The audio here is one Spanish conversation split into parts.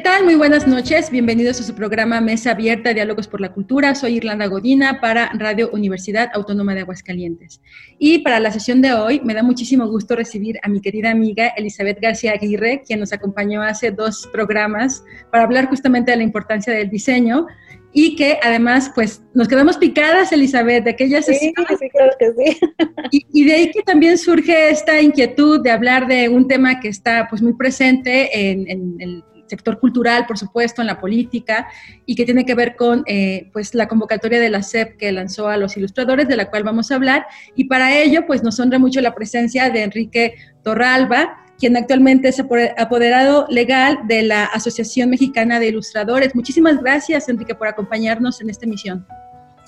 Tal? Muy buenas noches. Bienvenidos a su programa Mesa Abierta, Diálogos por la Cultura. Soy Irlanda Godina para Radio Universidad Autónoma de Aguascalientes. Y para la sesión de hoy me da muchísimo gusto recibir a mi querida amiga Elizabeth García Aguirre, quien nos acompañó hace dos programas para hablar justamente de la importancia del diseño y que además pues nos quedamos picadas, Elizabeth, de aquella sesión. Sí, sí, claro que sí. Y, y, de ahí que también surge esta inquietud de hablar de un tema que está pues muy presente en, en el sector cultural, por supuesto, en la política, y que tiene que ver con eh, pues, la convocatoria de la SEP que lanzó a los ilustradores, de la cual vamos a hablar. Y para ello, pues nos honra mucho la presencia de Enrique Torralba, quien actualmente es apoderado legal de la Asociación Mexicana de Ilustradores. Muchísimas gracias, Enrique, por acompañarnos en esta emisión.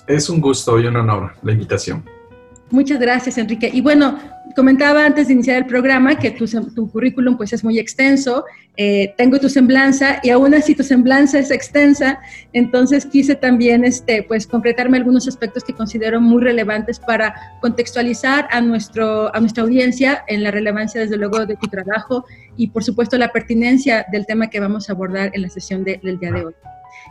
Es un gusto y un honor la invitación. Muchas gracias, Enrique. Y bueno, comentaba antes de iniciar el programa que tu, tu currículum pues es muy extenso, eh, tengo tu semblanza y aún así tu semblanza es extensa, entonces quise también este, pues concretarme algunos aspectos que considero muy relevantes para contextualizar a, nuestro, a nuestra audiencia en la relevancia desde luego de tu trabajo y por supuesto la pertinencia del tema que vamos a abordar en la sesión de, del día de hoy.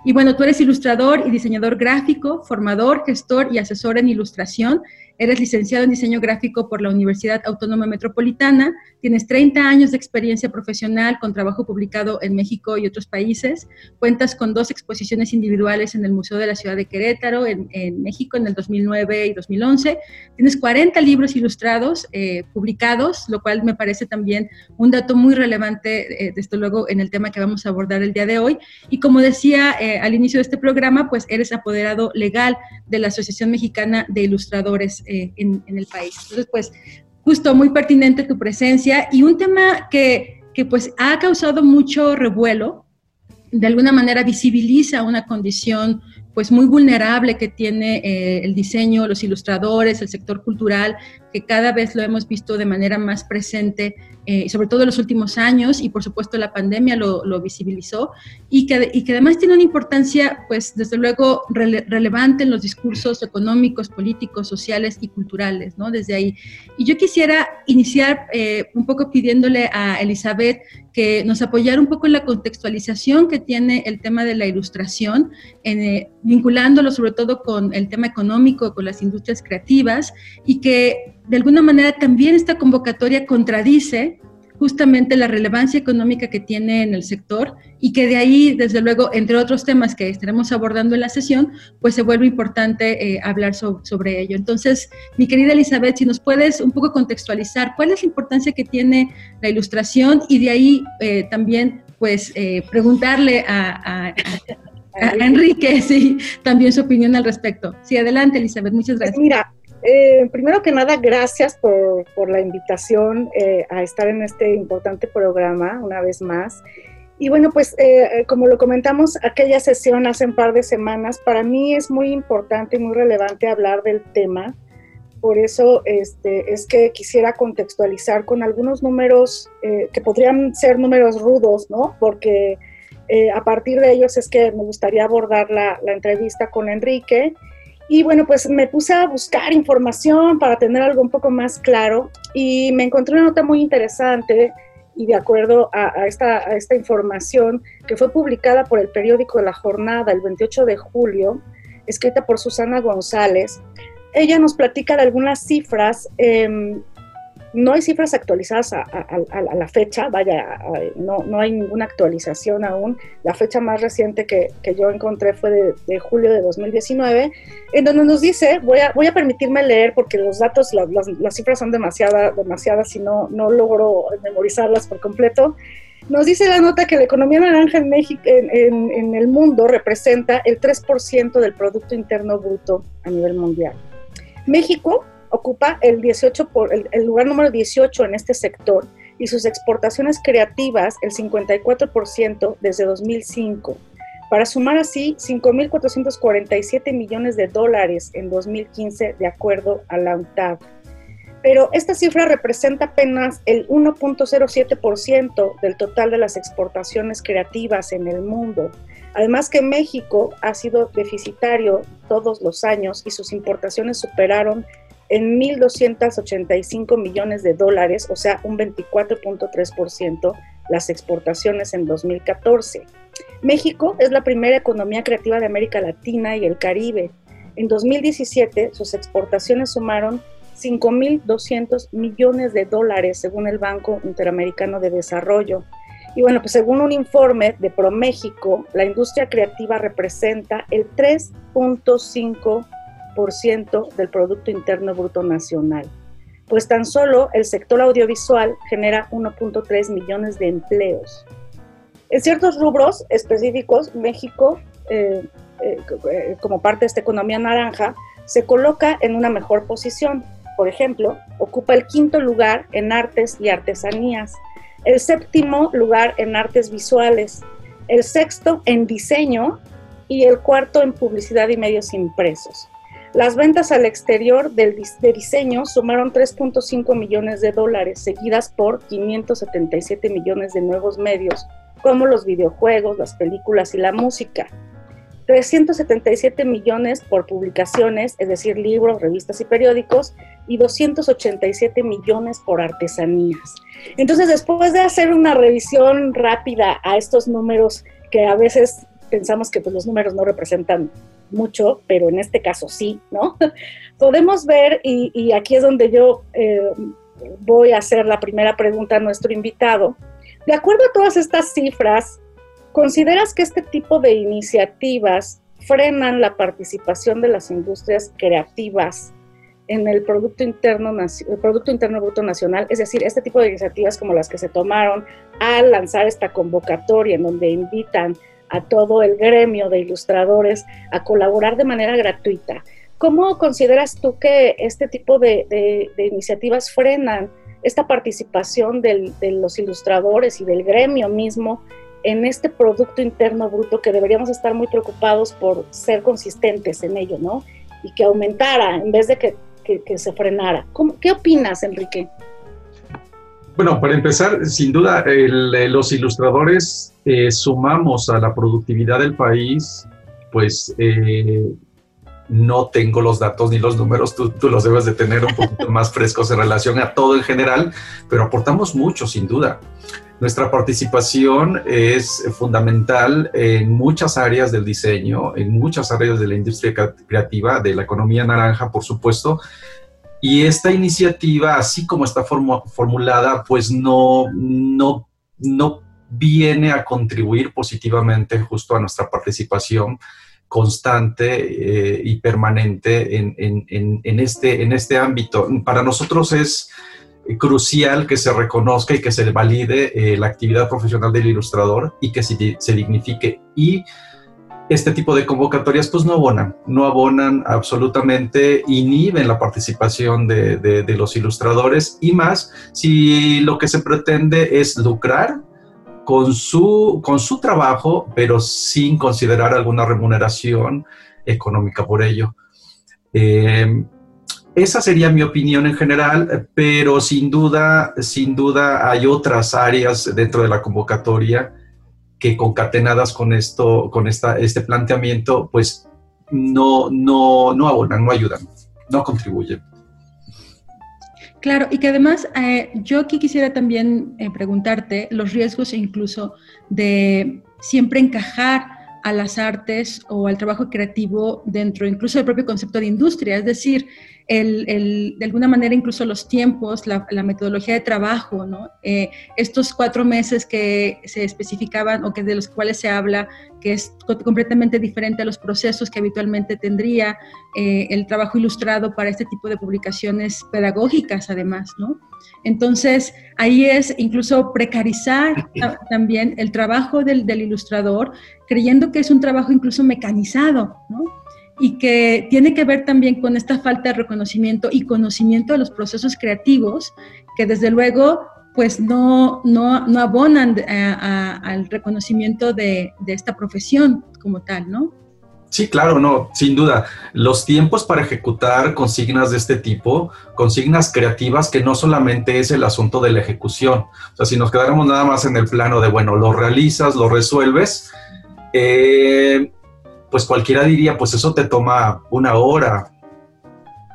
Y bueno, tú eres ilustrador y diseñador gráfico, formador, gestor y asesor en ilustración. Eres licenciado en diseño gráfico por la Universidad Autónoma Metropolitana. Tienes 30 años de experiencia profesional con trabajo publicado en México y otros países. Cuentas con dos exposiciones individuales en el Museo de la Ciudad de Querétaro, en, en México, en el 2009 y 2011. Tienes 40 libros ilustrados eh, publicados, lo cual me parece también un dato muy relevante, eh, desde luego, en el tema que vamos a abordar el día de hoy. Y como decía eh, al inicio de este programa, pues eres apoderado legal de la Asociación Mexicana de Ilustradores eh, en, el país. Entonces, pues, justo muy pertinente tu presencia y un tema que, que pues ha causado mucho revuelo, de alguna manera visibiliza una condición pues muy vulnerable que tiene eh, el diseño, los ilustradores, el sector cultural, que cada vez lo hemos visto de manera más presente, eh, sobre todo en los últimos años, y por supuesto la pandemia lo, lo visibilizó, y que, y que, además tiene una importancia, pues desde luego, rele relevante en los discursos económicos, políticos, sociales y culturales, ¿no? Desde ahí. Y yo quisiera iniciar eh, un poco pidiéndole a Elizabeth que nos apoyara un poco en la contextualización que tiene el tema de la ilustración, en, eh, vinculándolo sobre todo con el tema económico, con las industrias creativas, y que de alguna manera también esta convocatoria contradice justamente la relevancia económica que tiene en el sector y que de ahí, desde luego, entre otros temas que estaremos abordando en la sesión, pues se vuelve importante eh, hablar so sobre ello. Entonces, mi querida Elizabeth, si nos puedes un poco contextualizar cuál es la importancia que tiene la ilustración y de ahí eh, también, pues, eh, preguntarle a, a, Enrique, sí, también su opinión al respecto. Sí, adelante, Elizabeth, muchas gracias. Mira, eh, primero que nada, gracias por, por la invitación eh, a estar en este importante programa una vez más. Y bueno, pues eh, como lo comentamos, aquella sesión hace un par de semanas, para mí es muy importante y muy relevante hablar del tema. Por eso este, es que quisiera contextualizar con algunos números que podrían ser números rudos, ¿no? Porque a partir de ellos es que me gustaría abordar la, la entrevista con Enrique y bueno, pues me puse a buscar información para tener algo un poco más claro y me encontré una nota muy interesante y de acuerdo a, a, esta, a esta información que fue publicada por el periódico la jornada el 28 de julio, escrita por Susana González, ella nos platica de algunas cifras eh, no hay cifras actualizadas a, la fecha, vaya, no, no, hay ninguna actualización aún. La fecha más reciente que, que yo encontré fue de, julio de 2019, en donde nos dice, voy a, voy a permitirme leer porque los datos, las, cifras son demasiada, demasiadas y no, no logro memorizarlas por completo. Nos dice la nota que la economía naranja en, México, en, en, en el mundo representa el 3% del Producto Interno Bruto a nivel mundial. México ocupa el, 18 por, el, el, lugar número 18 en este sector y sus exportaciones creativas el 54% desde 2005. para sumar así 5.447 millones de dólares en 2015, de acuerdo a la UNTAD. Pero esta cifra representa apenas el 1.07% del total de las exportaciones creativas en el mundo. Además que México ha sido deficitario todos los años y sus importaciones superaron en 1.285 millones de dólares, o sea, un 24.3% las exportaciones en 2014. México es la primera economía creativa de América Latina y el Caribe. En 2017 sus exportaciones sumaron 5.200 millones de dólares según el Banco Interamericano de Desarrollo. Y bueno, pues según un informe de ProMéxico, la industria creativa representa el 3.5% del Producto Interno Bruto Nacional pues tan solo el sector audiovisual genera 1.3 millones de empleos. En ciertos rubros específicos, México, eh, eh, eh, como parte de esta economía naranja, se coloca en una mejor posición. Por ejemplo, ocupa el quinto lugar en artes y artesanías, el séptimo lugar en artes visuales, el sexto en diseño y el cuarto en publicidad y medios impresos. Las ventas al exterior de diseño sumaron 3.5 millones de dólares, seguidas por 577 millones de nuevos medios, como los videojuegos, las películas y la música. 377 millones por publicaciones, es decir, libros, revistas y periódicos, y 287 millones por artesanías. Entonces, después de hacer una revisión rápida a estos números que a veces pensamos que pues, los números no representan mucho, pero en este caso sí, ¿no? Podemos ver, y, aquí es donde yo eh, voy a hacer la primera pregunta a nuestro invitado, de acuerdo a todas estas cifras, ¿consideras que este tipo de iniciativas frenan la participación de las industrias creativas en el Producto Interno, el Producto Interno Bruto Nacional? Es decir, este tipo de iniciativas como las que se tomaron al lanzar esta convocatoria en donde invitan a todo el gremio de ilustradores a colaborar de manera gratuita. ¿Cómo consideras tú que este tipo de, iniciativas frenan esta participación de los ilustradores y del gremio mismo en este Producto Interno Bruto que deberíamos estar muy preocupados por ser consistentes en ello, ¿no? Y que aumentara en vez de que, se frenara. ¿Qué opinas, Enrique? Bueno, para empezar, sin duda, los ilustradores eh, sumamos a la productividad del país, pues eh, no tengo los datos ni los números, tú, los debes de tener un poquito más frescos en relación a todo en general, pero aportamos mucho, sin duda. Nuestra participación es fundamental en muchas áreas del diseño, en muchas áreas de la industria creativa, de la economía naranja, por supuesto, y esta iniciativa, así como está formulada, pues no, no, no viene a contribuir positivamente justo a nuestra participación constante eh, y permanente en, en, en, este, en este ámbito. Para nosotros es crucial que se reconozca y que se valide eh, la actividad profesional del ilustrador y que se, se dignifique. Y este tipo de convocatorias pues no abonan, no abonan absolutamente, inhiben la participación de, de, de los ilustradores y más si lo que se pretende es lucrar con su, con su trabajo, pero sin considerar alguna remuneración económica por ello. Eh, esa sería mi opinión en general, pero sin duda, sin duda hay otras áreas dentro de la convocatoria que concatenadas con esto, con esta, este planteamiento, pues no, no, no abonan, no ayudan, no contribuyen. Claro, y que además eh, yo aquí quisiera también eh, preguntarte los riesgos incluso de siempre encajar a las artes o al trabajo creativo dentro incluso del propio concepto de industria, es decir, el, de alguna manera incluso los tiempos, la, metodología de trabajo, ¿no? Eh, estos cuatro meses que se especificaban o que de los cuales se habla, que es completamente diferente a los procesos que habitualmente tendría eh, el trabajo ilustrado para este tipo de publicaciones pedagógicas, además, ¿no? Entonces, ahí es incluso precarizar también el trabajo del, del ilustrador, creyendo que es un trabajo incluso mecanizado, ¿no? Y que tiene que ver también con esta falta de reconocimiento y conocimiento de los procesos creativos, que desde luego pues no, no, no abonan al reconocimiento de, de esta profesión como tal, ¿no? Sí, claro, no, sin duda. Los tiempos para ejecutar consignas de este tipo, consignas creativas que no solamente es el asunto de la ejecución. O sea, si nos quedáramos nada más en el plano de, bueno, lo realizas, lo resuelves, eh, pues cualquiera diría, pues eso te toma una hora,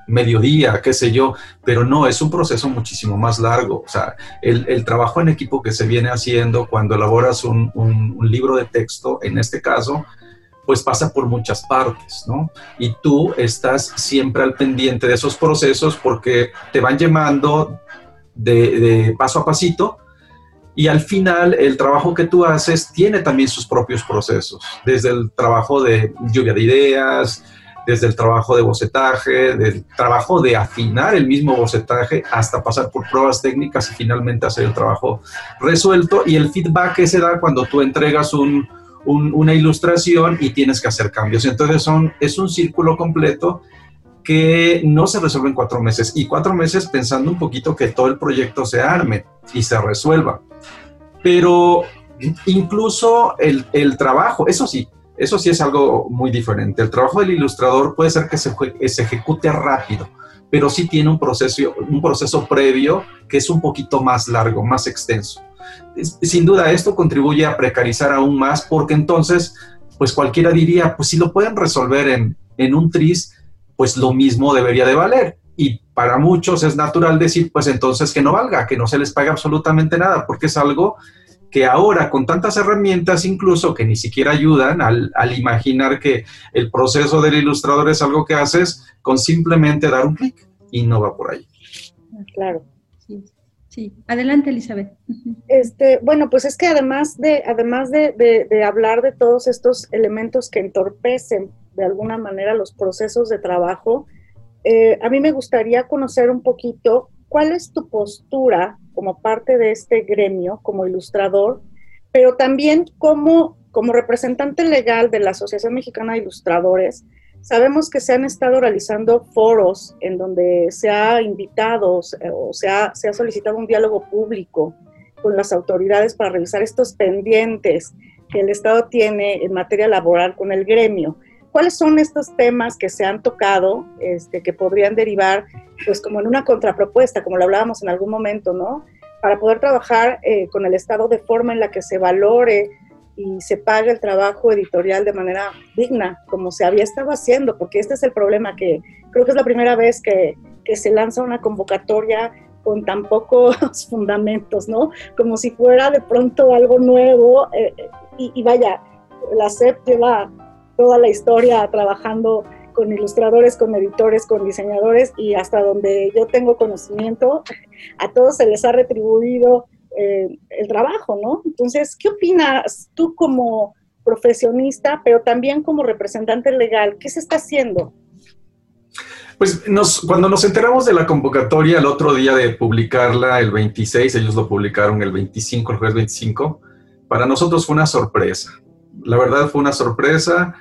mediodía, qué sé yo, pero no, es un proceso muchísimo más largo. O sea, el, trabajo en equipo que se viene haciendo cuando elaboras un, un libro de texto, en este caso, pues pasa por muchas partes, ¿no? Y tú estás siempre al pendiente de esos procesos porque te van llamando de, paso a pasito y al final el trabajo que tú haces tiene también sus propios procesos, desde el trabajo de lluvia de ideas, desde el trabajo de bocetaje, del trabajo de afinar el mismo bocetaje hasta pasar por pruebas técnicas y finalmente hacer el trabajo resuelto y el feedback que se da cuando tú entregas un, una ilustración y tienes que hacer cambios. Entonces son, es un círculo completo que no se resuelve en cuatro meses y cuatro meses pensando un poquito que todo el proyecto se arme y se resuelva. Pero incluso el, el trabajo, eso sí, eso sí es algo muy diferente. El trabajo del ilustrador puede ser que se, se ejecute rápido, pero sí tiene un proceso, un proceso previo que es un poquito más largo, más extenso sin duda esto contribuye a precarizar aún más porque entonces, pues cualquiera diría, pues si lo pueden resolver en, en un tris, pues lo mismo debería de valer. Para muchos es natural decir, pues entonces que no valga, que no se les pague absolutamente nada, porque es algo que ahora con tantas herramientas incluso que ni siquiera ayudan al, al, imaginar que el proceso del ilustrador es algo que haces con simplemente dar un clic y no va por ahí. Claro. Sí, adelante Elizabeth. Este, bueno, pues es que además de, además de, hablar de todos estos elementos que entorpecen de alguna manera los procesos de trabajo, eh, a mí me gustaría conocer un poquito cuál es tu postura como parte de este gremio, como ilustrador, pero también como, como representante legal de la Asociación Mexicana de Ilustradores, Sabemos que se han estado realizando foros en donde se ha invitado o se ha, se ha solicitado un diálogo público con las autoridades para revisar estos pendientes que el Estado tiene en materia laboral con el gremio. ¿Cuáles son estos temas que se han tocado, este, que podrían derivar, pues como en una contrapropuesta, como lo hablábamos en algún momento, ¿no? Para poder trabajar eh, con el Estado de forma en la que se valore y se pague el trabajo editorial de manera digna, como se había estado haciendo, porque este es el problema que creo que es la primera vez que, que se lanza una convocatoria con tan pocos fundamentos, ¿no? Como si fuera de pronto algo nuevo eh, y, y, vaya, la SEP lleva toda la historia trabajando con ilustradores, con editores, con diseñadores y hasta donde yo tengo conocimiento, a todos se les ha retribuido eh, el trabajo, ¿no? Entonces, ¿qué opinas tú como profesionista, pero también como representante legal? ¿Qué se está haciendo? Pues cuando nos enteramos de la convocatoria el otro día de publicarla, el 26, ellos lo publicaron el 25, el jueves 25, para nosotros fue una sorpresa. La verdad fue una sorpresa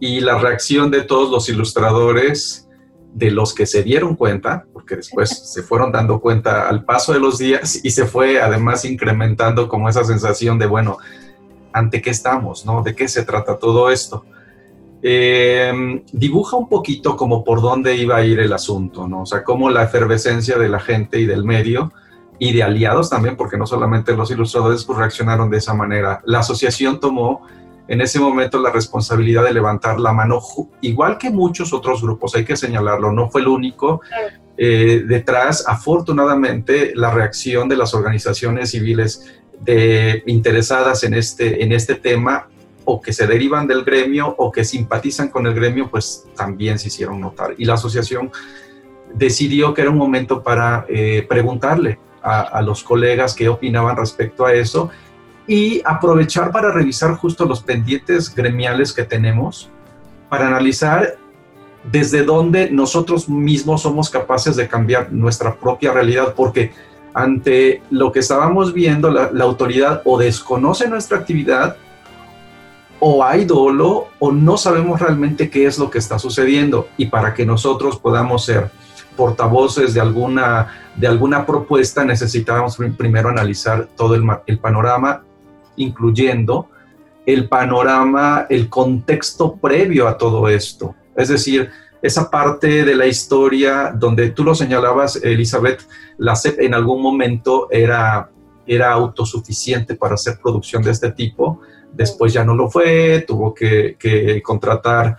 y la reacción de todos los ilustradores de los que se dieron cuenta, porque después se fueron dando cuenta al paso de los días y se fue además incrementando como esa sensación de, bueno, ¿ante qué estamos? ¿no? ¿De qué se trata todo esto? Em, dibuja un poquito como por dónde iba a ir el asunto, ¿no? O sea, cómo la efervescencia de la gente y del medio y de aliados también, porque no solamente los ilustradores pues, reaccionaron de esa manera. La asociación tomó en ese momento la responsabilidad de levantar la mano, igual que muchos otros grupos, hay que señalarlo, no fue el único. Eh, detrás, afortunadamente, la reacción de las organizaciones civiles de, interesadas en este, en este tema o que se derivan del gremio o que simpatizan con el gremio, pues también se hicieron notar. Y la asociación decidió que era un momento para eh, preguntarle a, a, los colegas qué opinaban respecto a eso y aprovechar para revisar justo los pendientes gremiales que tenemos, para analizar desde dónde nosotros mismos somos capaces de cambiar nuestra propia realidad, porque ante lo que estábamos viendo, la, autoridad o desconoce nuestra actividad, o hay dolo, o no sabemos realmente qué es lo que está sucediendo. Y para que nosotros podamos ser portavoces de alguna, de alguna propuesta, necesitábamos primero analizar todo el, el panorama, incluyendo el panorama, el contexto previo a todo esto. Es decir, esa parte de la historia donde tú lo señalabas, Elizabeth, la CEP en algún momento era, era autosuficiente para hacer producción de este tipo, después ya no lo fue, tuvo que, contratar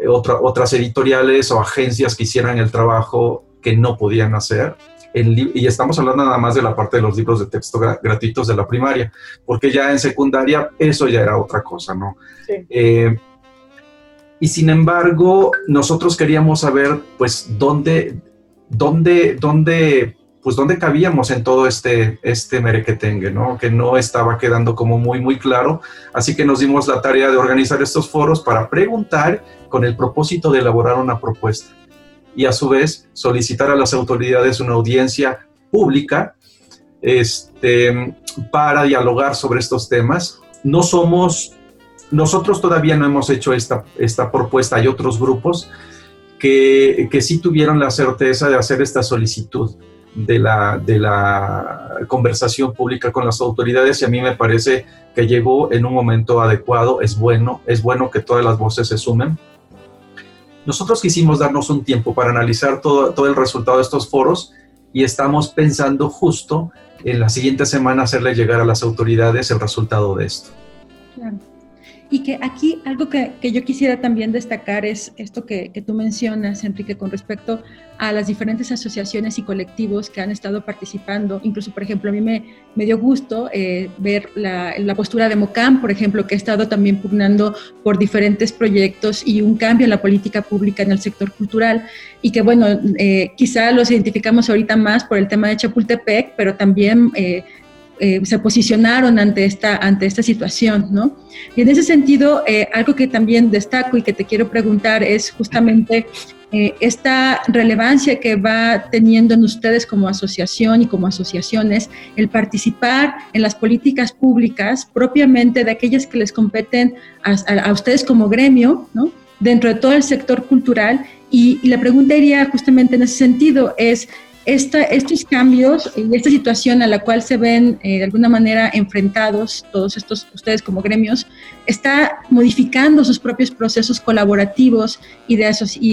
eh, otras editoriales o agencias que hicieran el trabajo que no podían hacer. Y estamos hablando nada más de la parte de los libros de texto gratuitos de la primaria, porque ya en secundaria eso ya era otra cosa, ¿no? Sí. Eh, y sin embargo, nosotros queríamos saber, pues, dónde, dónde, dónde, pues, dónde cabíamos en todo este, este merequetengue, ¿no? Que no estaba quedando como muy, muy claro. Así que nos dimos la tarea de organizar estos foros para preguntar con el propósito de elaborar una propuesta y a su vez solicitar a las autoridades una audiencia pública este, para dialogar sobre estos temas. No somos nosotros todavía no hemos hecho esta, esta propuesta. Hay otros grupos que, que sí tuvieron la certeza de hacer esta solicitud de la, de la conversación pública con las autoridades y a mí me parece que llegó en un momento adecuado, es bueno, es bueno que todas las voces se sumen. Nosotros quisimos darnos un tiempo para analizar todo, el resultado de estos foros y estamos pensando justo en la siguiente semana hacerle llegar a las autoridades el resultado de esto. Claro. Y que aquí algo que, que yo quisiera también destacar es esto que, que, tú mencionas, Enrique, con respecto a las diferentes asociaciones y colectivos que han estado participando. Incluso, por ejemplo, a mí me, me dio gusto eh, ver la, la, postura de MOCAM, por ejemplo, que ha estado también pugnando por diferentes proyectos y un cambio en la política pública en el sector cultural. Y que, bueno, eh, quizá los identificamos ahorita más por el tema de Chapultepec, pero también... Eh, eh, se posicionaron ante esta, ante esta situación, ¿no? Y en ese sentido, eh, algo que también destaco y que te quiero preguntar es justamente eh, esta relevancia que va teniendo en ustedes como asociación y como asociaciones el participar en las políticas públicas propiamente de aquellas que les competen a, ustedes como gremio, ¿no? Dentro de todo el sector cultural. Y, y la pregunta iría justamente en ese sentido, es estos cambios y esta situación a la cual se ven eh, de alguna manera enfrentados todos estos, ustedes como gremios, está modificando sus propios procesos colaborativos y, de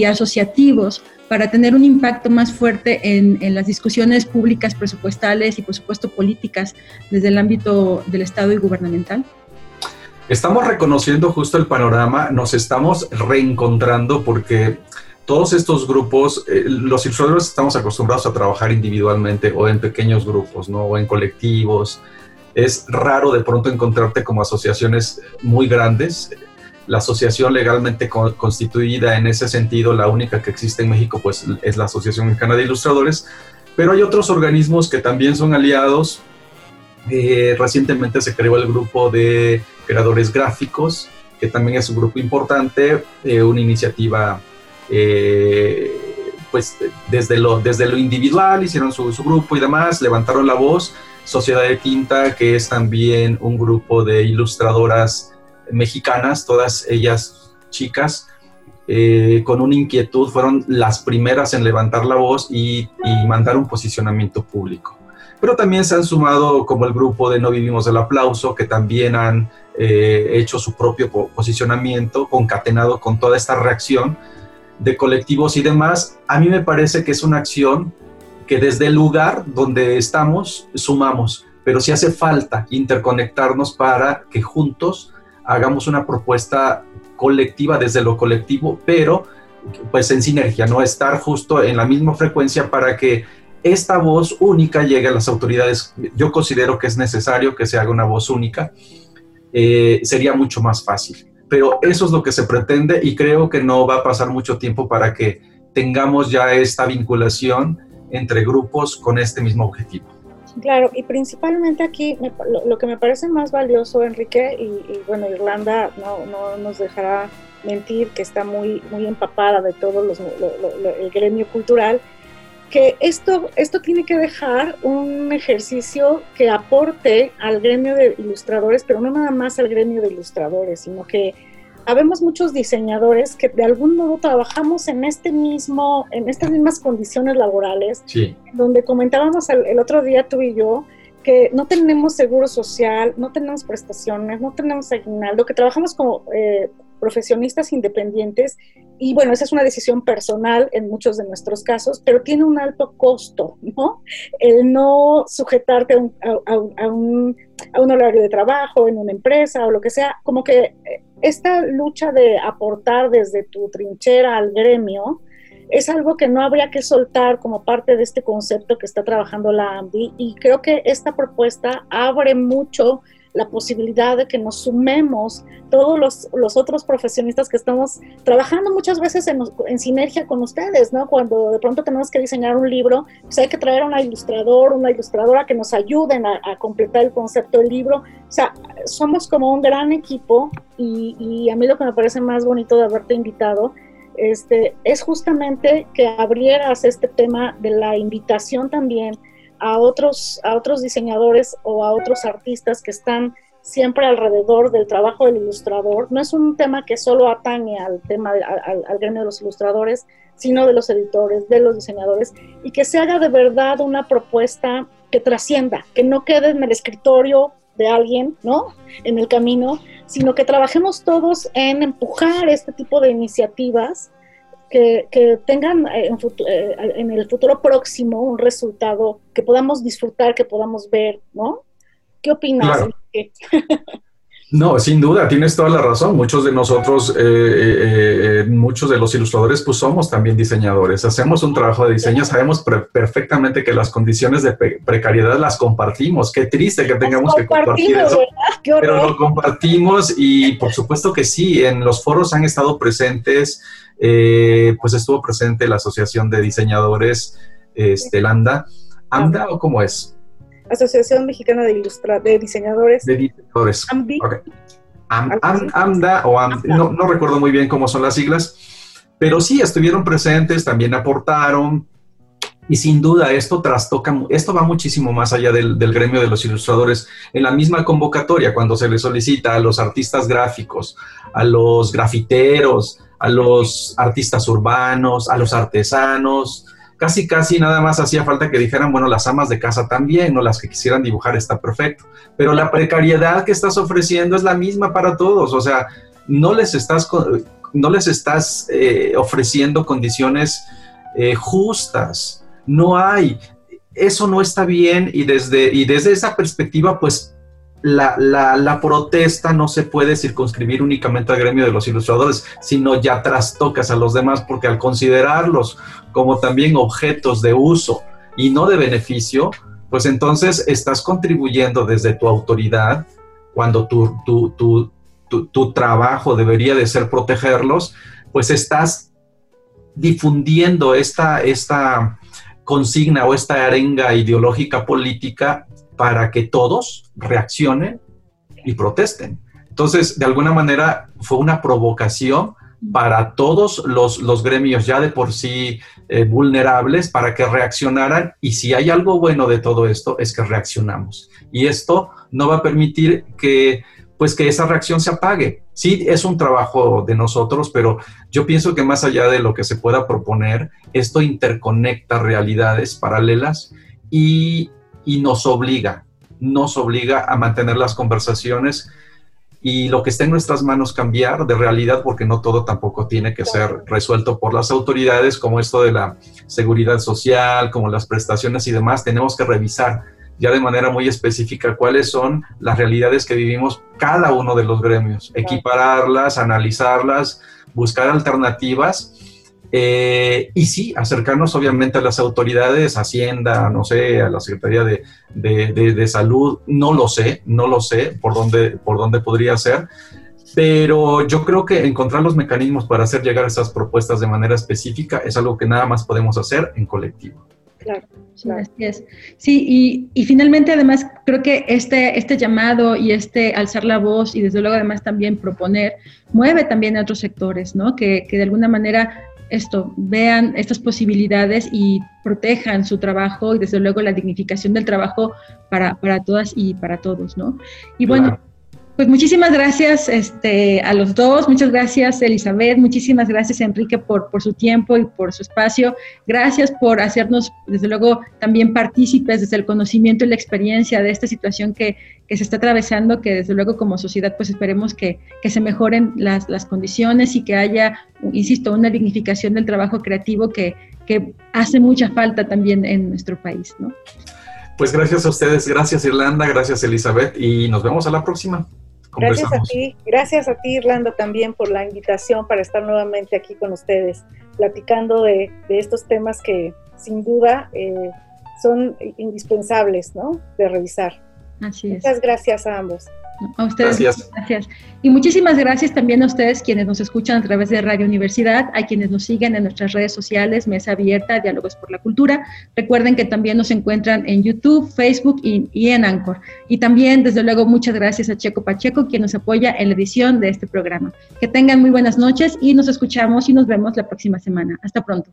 asociativos para tener un impacto más fuerte en, las discusiones públicas, presupuestales y por supuesto políticas desde el ámbito del Estado y gubernamental? Estamos reconociendo justo el panorama, nos estamos reencontrando porque todos estos grupos, eh, los ilustradores estamos acostumbrados a trabajar individualmente o en pequeños grupos, ¿no? O en colectivos. Es raro de pronto encontrarte como asociaciones muy grandes. La asociación legalmente constituida en ese sentido, la única que existe en México, pues es la Asociación Mexicana de Ilustradores. Pero hay otros organismos que también son aliados. Eh, recientemente se creó el grupo de creadores gráficos, que también es un grupo importante, eh, una iniciativa eh, pues desde lo, desde lo individual hicieron su, grupo y demás, levantaron la voz. Sociedad de Tinta, que es también un grupo de ilustradoras mexicanas, todas ellas chicas, eh, con una inquietud, fueron las primeras en levantar la voz y, mandar un posicionamiento público. Pero también se han sumado como el grupo de No Vivimos del Aplauso, que también han eh, hecho su propio posicionamiento, concatenado con toda esta reacción de colectivos y demás, a mí me parece que es una acción que desde el lugar donde estamos sumamos, pero sí hace falta interconectarnos para que juntos hagamos una propuesta colectiva desde lo colectivo, pero pues en sinergia, no estar justo en la misma frecuencia para que esta voz única llegue a las autoridades. Yo considero que es necesario que se haga una voz única, eh, sería mucho más fácil pero eso es lo que se pretende y creo que no va a pasar mucho tiempo para que tengamos ya esta vinculación entre grupos con este mismo objetivo. Claro, y principalmente aquí lo, que me parece más valioso, Enrique, y, bueno, Irlanda no, no, nos dejará mentir que está muy, muy empapada de todo los, el gremio cultural, que esto, esto tiene que dejar un ejercicio que aporte al gremio de ilustradores, pero no nada más al gremio de ilustradores, sino que habemos muchos diseñadores que de algún modo trabajamos en este mismo, en estas mismas condiciones laborales, Sí, donde comentábamos el, el otro día tú y yo que no tenemos seguro social, no tenemos prestaciones, no tenemos aguinaldo, que trabajamos como eh, profesionistas independientes y bueno, esa es una decisión personal en muchos de nuestros casos, pero tiene un alto costo, ¿no? El no sujetarte a un, a- un- a un horario de trabajo en una empresa o lo que sea, como que eh, esta lucha de aportar desde tu trinchera al gremio, es algo que no habría que soltar como parte de este concepto que está trabajando la AMBI y creo que esta propuesta abre mucho la posibilidad de que nos sumemos todos los, los otros profesionistas que estamos trabajando muchas veces en, en sinergia con ustedes, ¿no? Cuando de pronto tenemos que diseñar un libro, pues hay que traer a un ilustrador, una ilustradora que nos ayuden a, completar el concepto del libro. O sea, somos como un gran equipo y, y a mí lo que me parece más bonito de haberte invitado este, es justamente que abrieras este tema de la invitación también a otros, a otros diseñadores o a otros artistas que están siempre alrededor del trabajo del ilustrador. No es un tema que solo atañe al tema al, al gremio de los ilustradores, sino de los editores, de los diseñadores, y que se haga de verdad una propuesta que trascienda, que no quede en el escritorio de alguien, ¿no? En el camino, sino que trabajemos todos en empujar este tipo de iniciativas que, que tengan eh, en, eh, en el futuro próximo un resultado que podamos disfrutar, que podamos ver, ¿no? ¿Qué opinas? Claro. No, sin duda, tienes toda la razón. Muchos de nosotros, eh, eh, eh, muchos de los ilustradores, pues somos también diseñadores. Hacemos un trabajo de diseño, sabemos perfectamente que las condiciones de precariedad las compartimos. Qué triste que tengamos que compartir Pero lo compartimos y por supuesto que sí, en los foros han estado presentes, eh, pues estuvo presente la Asociación de Diseñadores, este, Landa. ¿AMDA o cómo es? Asociación Mexicana de, Ilustra de Diseñadores, De diseñadores. AMBI. Ok. Am- Algo am- así. AMDA o AM- no, no recuerdo muy bien cómo son las siglas, pero sí estuvieron presentes, también aportaron. Y sin duda esto trastoca, esto va muchísimo más allá del, del gremio de los ilustradores. En la misma convocatoria, cuando se les solicita a los artistas gráficos, a los grafiteros, a los artistas urbanos, a los artesanos, casi casi nada más hacía falta que dijeran, bueno, las amas de casa también, o las que quisieran dibujar está perfecto pero la precariedad que estás ofreciendo es la misma para todos, o sea, no les estás, no les estás eh, ofreciendo condiciones eh, justas, no hay, eso no está bien y desde, y desde esa perspectiva, pues la, la, protesta no se puede circunscribir únicamente al gremio de los ilustradores, sino ya trastocas a los demás, porque al considerarlos como también objetos de uso y no de beneficio, pues entonces estás contribuyendo desde tu autoridad, cuando tu, tu, tu, tu, tu trabajo debería de ser protegerlos, pues estás difundiendo esta, esta consigna o esta arenga ideológica política para que todos reaccionen y protesten. Entonces, de alguna manera, fue una provocación para todos los, los gremios ya de por sí eh, vulnerables para que reaccionaran y si hay algo bueno de todo esto es que reaccionamos y esto no va a permitir que pues que esa reacción se apague. Sí, es un trabajo de nosotros, pero yo pienso que más allá de lo que se pueda proponer, esto interconecta realidades paralelas y, y nos obliga, nos obliga a mantener las conversaciones y lo que está en nuestras manos cambiar de realidad, porque no todo tampoco tiene que ser resuelto por las autoridades, como esto de la seguridad social, como las prestaciones y demás, tenemos que revisar ya de manera muy específica cuáles son las realidades que vivimos cada uno de los gremios, equipararlas, analizarlas, buscar alternativas. Eh, y sí, acercarnos obviamente a las autoridades, Hacienda, no sé, a la Secretaría de, de, de, de Salud, no lo sé, no lo sé por dónde, por dónde podría ser, pero yo creo que encontrar los mecanismos para hacer llegar esas propuestas de manera específica es algo que nada más podemos hacer en colectivo. Claro. Sí, así es. Sí, y, y, finalmente además creo que este, este llamado y este alzar la voz y desde luego además también proponer mueve también a otros sectores, ¿no? Que, que de alguna manera esto, vean estas posibilidades y protejan su trabajo y desde luego la dignificación del trabajo para, para todas y para todos, ¿no? Y bueno. Pues muchísimas gracias este, a los dos, muchas gracias Elizabeth, muchísimas gracias Enrique por, por su tiempo y por su espacio. Gracias por hacernos, desde luego, también partícipes desde el conocimiento y la experiencia de esta situación que, que se está atravesando, que desde luego como sociedad pues esperemos que, se mejoren las, las, condiciones y que haya, insisto, una dignificación del trabajo creativo que, que hace mucha falta también en nuestro país. ¿no? Pues gracias a ustedes, gracias Irlanda, gracias Elizabeth y nos vemos a la próxima. Gracias a ti, gracias a ti Irlanda también por la invitación para estar nuevamente aquí con ustedes, platicando de, de estos temas que sin duda eh, son indispensables ¿no? de revisar. Así es. Muchas gracias a ambos. A ustedes. Gracias. gracias. Y muchísimas gracias también a ustedes quienes nos escuchan a través de Radio Universidad, a quienes nos siguen en nuestras redes sociales, Mesa Abierta, Diálogos por la Cultura. Recuerden que también nos encuentran en YouTube, Facebook y, y en Anchor. Y también, desde luego, muchas gracias a Checo Pacheco, quien nos apoya en la edición de este programa. Que tengan muy buenas noches y nos escuchamos y nos vemos la próxima semana. Hasta pronto.